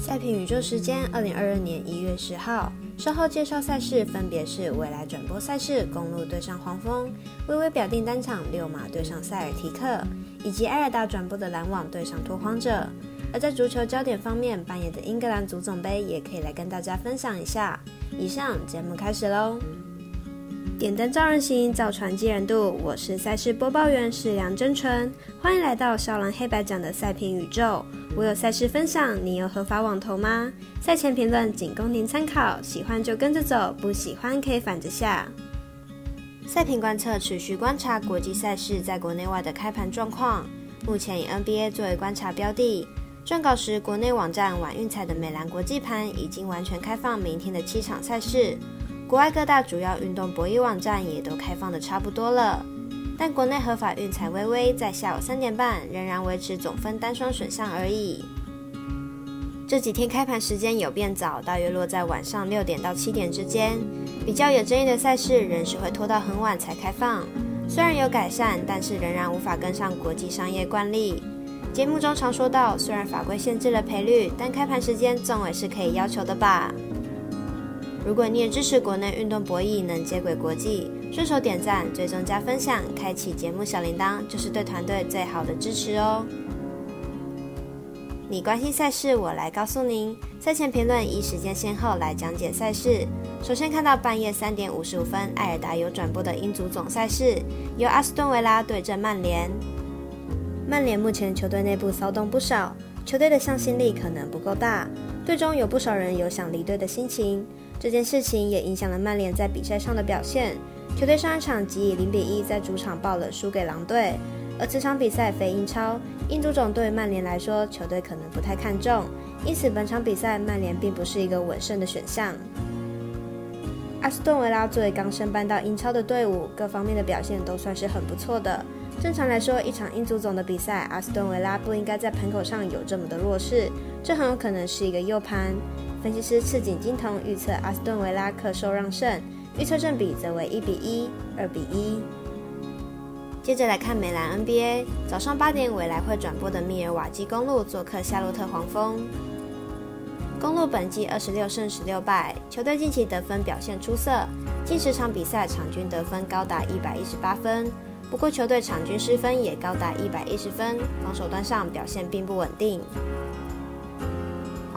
赛评宇宙时间，二零二二年一月十号，稍后介绍赛事分别是未来转播赛事，公路对上黄蜂，微微表定单场六马对上塞尔提克，以及艾尔达转播的篮网对上拓荒者。而在足球焦点方面，扮演的英格兰足总杯也可以来跟大家分享一下。以上节目开始喽。点灯照人行，造船济人度。我是赛事播报员是梁真纯，欢迎来到少狼黑白奖的赛评宇宙。我有赛事分享，你有合法网投吗？赛前评论仅供您参考，喜欢就跟着走，不喜欢可以反着下。赛评观测持续观察国际赛事在国内外的开盘状况，目前以 NBA 作为观察标的。撰稿时，国内网站晚运彩的美兰国际盘已经完全开放明天的七场赛事。国外各大主要运动博弈网站也都开放的差不多了，但国内合法运彩微微在下午三点半仍然维持总分单双选项而已。这几天开盘时间有变早，大约落在晚上六点到七点之间。比较有争议的赛事仍是会拖到很晚才开放，虽然有改善，但是仍然无法跟上国际商业惯例。节目中常说到，虽然法规限制了赔率，但开盘时间总委是可以要求的吧？如果你也支持国内运动博弈能接轨国际，顺手点赞、追踪加分享、开启节目小铃铛，就是对团队最好的支持哦。你关心赛事，我来告诉您。赛前评论依时间先后来讲解赛事。首先看到半夜三点五十五分，艾尔达有转播的英足总赛事，由阿斯顿维拉对阵曼联。曼联目前球队内部骚动不少，球队的向心力可能不够大，队中有不少人有想离队的心情。这件事情也影响了曼联在比赛上的表现。球队上一场即以零比一在主场爆冷输给狼队，而此场比赛非英超，英足总对曼联来说，球队可能不太看重，因此本场比赛曼联并不是一个稳胜的选项。阿斯顿维拉作为刚升班到英超的队伍，各方面的表现都算是很不错的。正常来说，一场英足总的比赛，阿斯顿维拉不应该在盘口上有这么的弱势，这很有可能是一个右盘。分析师赤井金童预测阿斯顿维拉克受让胜，预测正比则为一比一、二比一。接着来看美兰 NBA，早上八点未来会转播的密尔瓦基公路做客夏洛特黄蜂。公路本季二十六胜十六败，球队近期得分表现出色，近十场比赛场均得分高达一百一十八分。不过球队场均失分也高达一百一十分，防守端上表现并不稳定。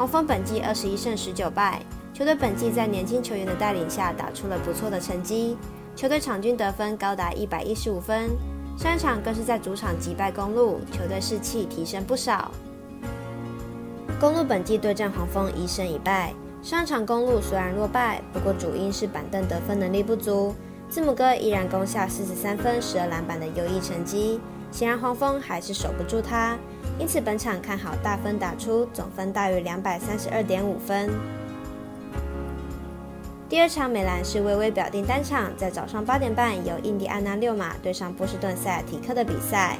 黄蜂本季二十一胜十九败，球队本季在年轻球员的带领下打出了不错的成绩，球队场均得分高达一百一十五分。上一场更是在主场击败公路，球队士气提升不少。公路本季对战黄蜂一胜一败，上场公路虽然落败，不过主因是板凳得分能力不足，字母哥依然攻下四十三分、十二篮板的优异成绩，显然黄蜂还是守不住他。因此，本场看好大分打出，总分大于两百三十二点五分。第二场美兰是微微表定单场，在早上八点半由印第安纳六马对上波士顿塞尔提克的比赛。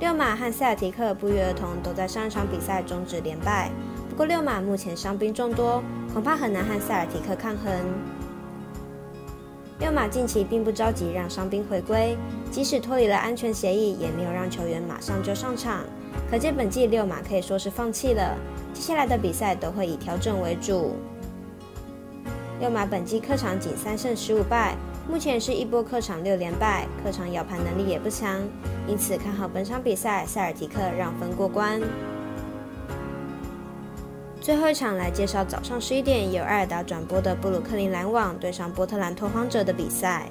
六马和塞尔提克不约而同都在上一场比赛终止连败，不过六马目前伤兵众多，恐怕很难和塞尔提克抗衡。六马近期并不着急让伤兵回归，即使脱离了安全协议，也没有让球员马上就上场。可见本季六马可以说是放弃了，接下来的比赛都会以调整为主。六马本季客场仅三胜十五败，目前是一波客场六连败，客场咬盘能力也不强，因此看好本场比赛塞尔提克让分过关。最后一场来介绍早上十一点由艾尔达转播的布鲁克林篮网对上波特兰拓荒者的比赛。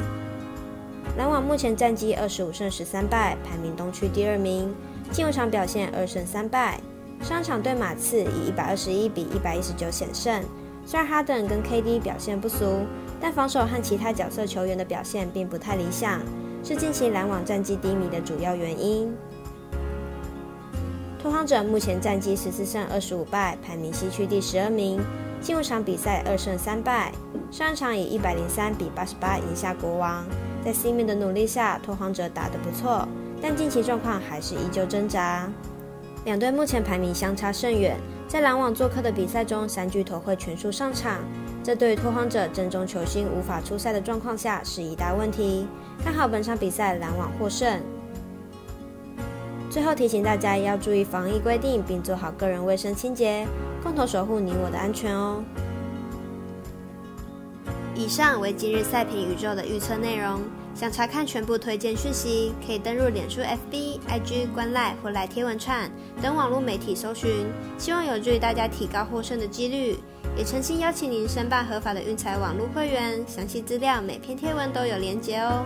篮网目前战绩二十五胜十三败，排名东区第二名。近五场表现二胜三败，上场对马刺以一百二十一比一百一十九险胜。虽然哈登跟 KD 表现不俗，但防守和其他角色球员的表现并不太理想，是近期篮网战绩低迷的主要原因。拓荒者目前战绩十四胜二十五败，排名西区第十二名。近五场比赛二胜三败，上一场以一百零三比八十八赢下国王。在 C 面的努力下，拓荒者打得不错，但近期状况还是依旧挣扎。两队目前排名相差甚远，在篮网做客的比赛中，三巨头会全数上场，这对于拓荒者正中球星无法出赛的状况下是一大问题。看好本场比赛篮网获胜。最后提醒大家要注意防疫规定，并做好个人卫生清洁，共同守护你我的安全哦。以上为今日赛评宇宙的预测内容。想查看全部推荐讯息，可以登入脸书、FB、IG、观赖或来贴文串等网络媒体搜寻。希望有助于大家提高获胜的几率。也诚心邀请您申办合法的运财网络会员，详细资料每篇贴文都有连结哦。